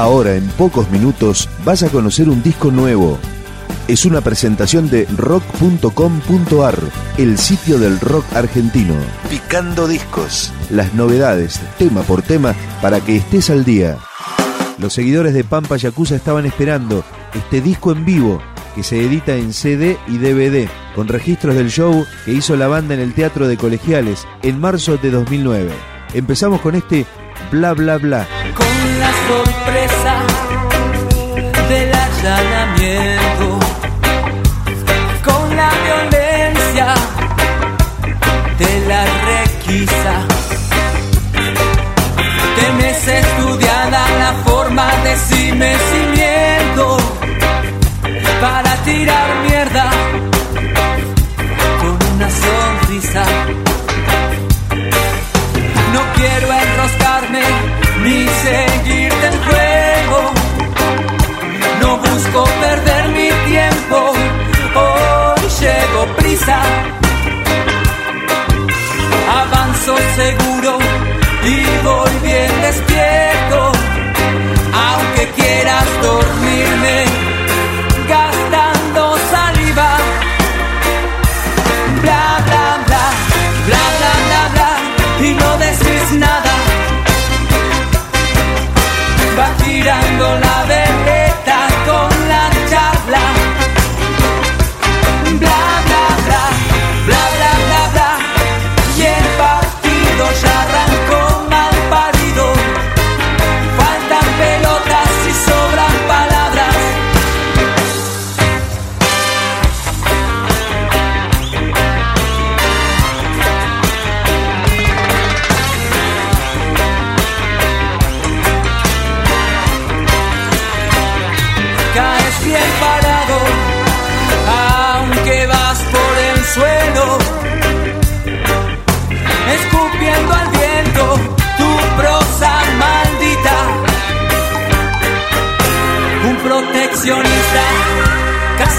Ahora, en pocos minutos, vas a conocer un disco nuevo. Es una presentación de rock.com.ar, el sitio del rock argentino. Picando discos. Las novedades, tema por tema, para que estés al día. Los seguidores de Pampa Yakuza estaban esperando este disco en vivo que se edita en CD y DVD, con registros del show que hizo la banda en el Teatro de Colegiales en marzo de 2009. Empezamos con este bla bla bla. Sorpresa del allanamiento, con la violencia de la requisa. Temes estudiada la forma de cimecimiento para tirar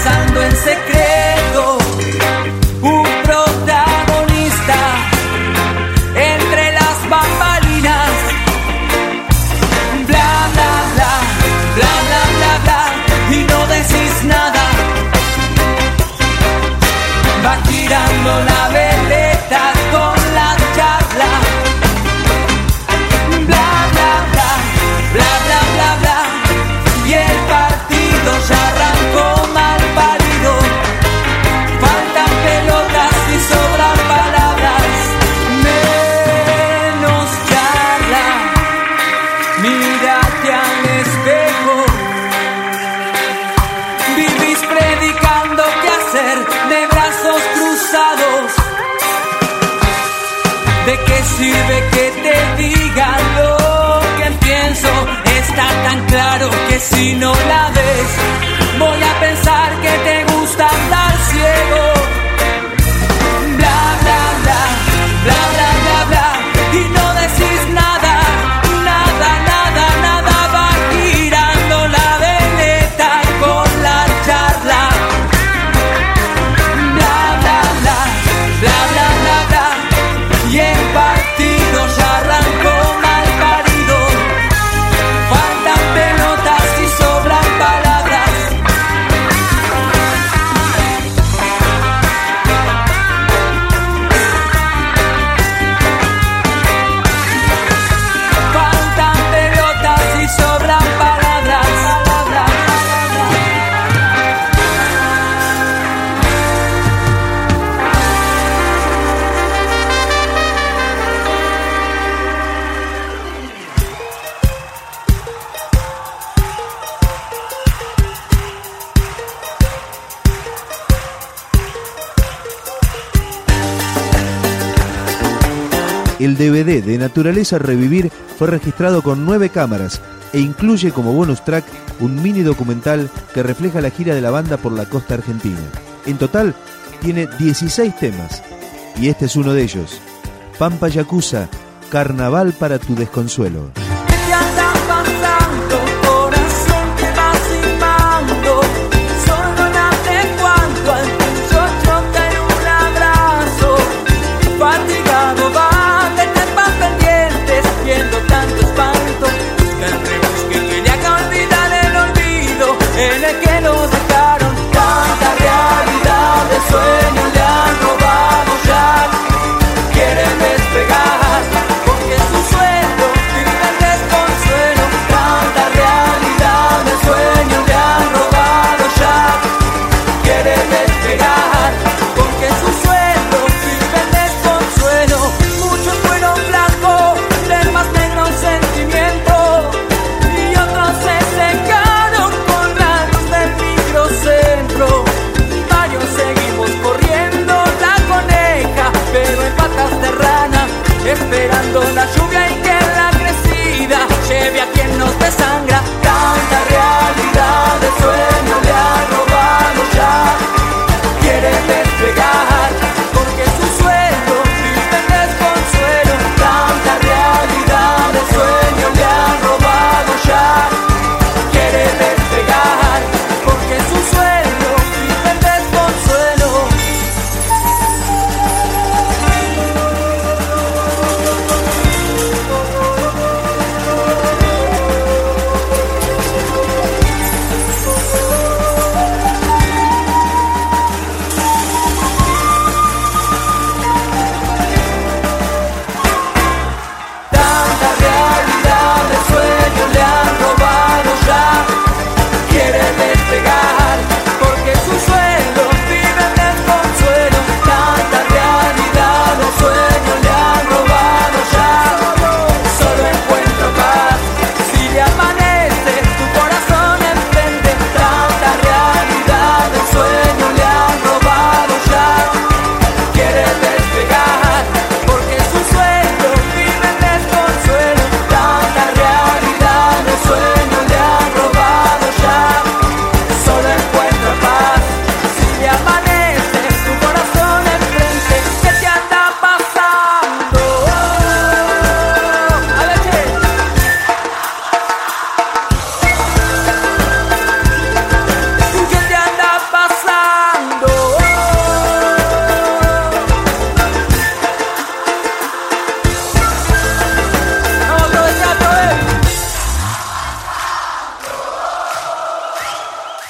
cazando en secreto, El DVD de Naturaleza Revivir fue registrado con nueve cámaras e incluye como bonus track un mini documental que refleja la gira de la banda por la costa argentina. En total, tiene 16 temas y este es uno de ellos. Pampa Yakuza, Carnaval para tu desconsuelo.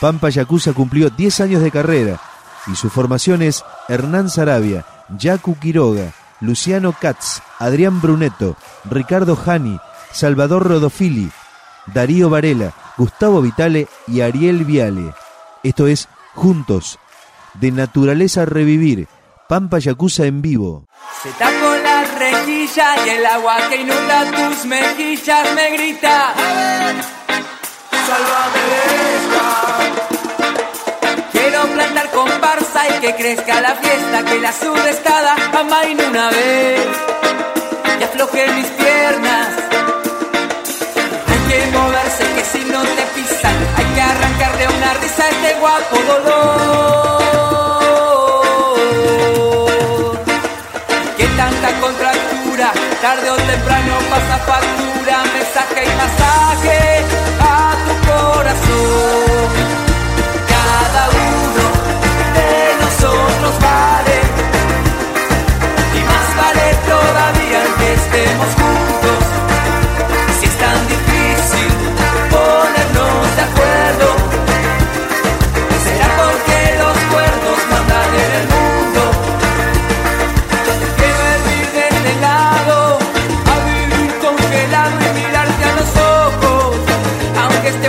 Pampa Yacuza cumplió 10 años de carrera y su formación es Hernán Sarabia, Yacu Quiroga, Luciano Katz, Adrián Brunetto, Ricardo Jani, Salvador Rodofili, Darío Varela, Gustavo Vitale y Ariel Viale. Esto es Juntos, de Naturaleza Revivir, Pampa Yacuza en vivo. Se tapó la rejilla y el agua que inunda tus mejillas me grita. Quiero plantar comparsa y que crezca la fiesta, que la sudestada amaine una vez y afloje mis piernas. Hay que moverse que si no te pisan, hay que arrancar de una risa este guapo dolor. tarde o temprano pasa factura, mensaje y masaje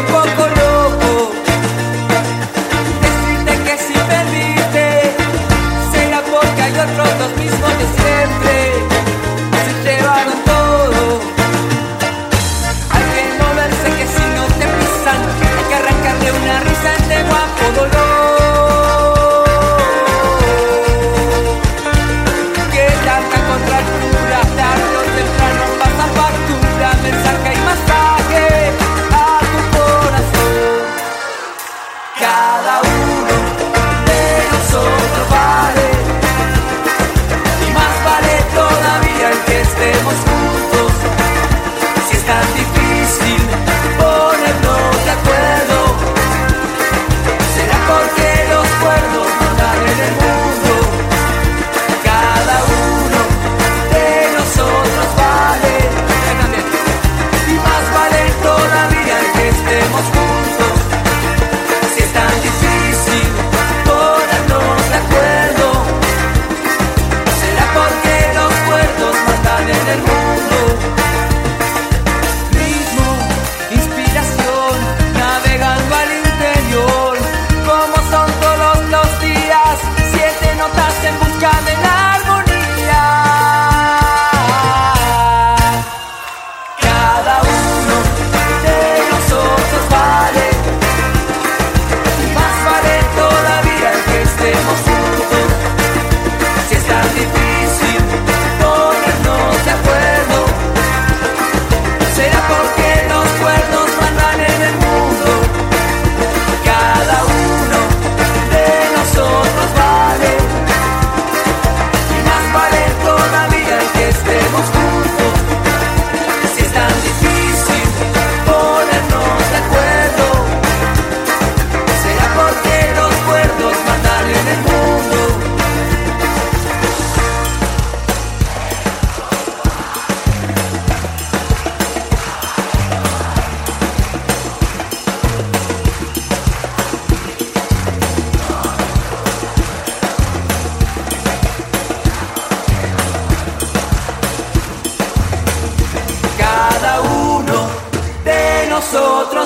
poco no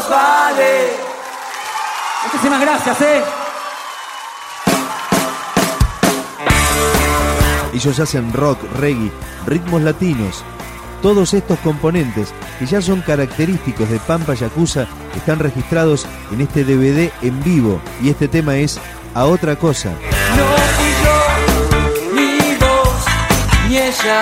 vale. Muchísimas gracias, ¿eh? Ellos hacen rock, reggae, ritmos latinos. Todos estos componentes que ya son característicos de Pampa Yakuza están registrados en este DVD en vivo y este tema es A Otra Cosa. No fui yo, ni vos, ni ella,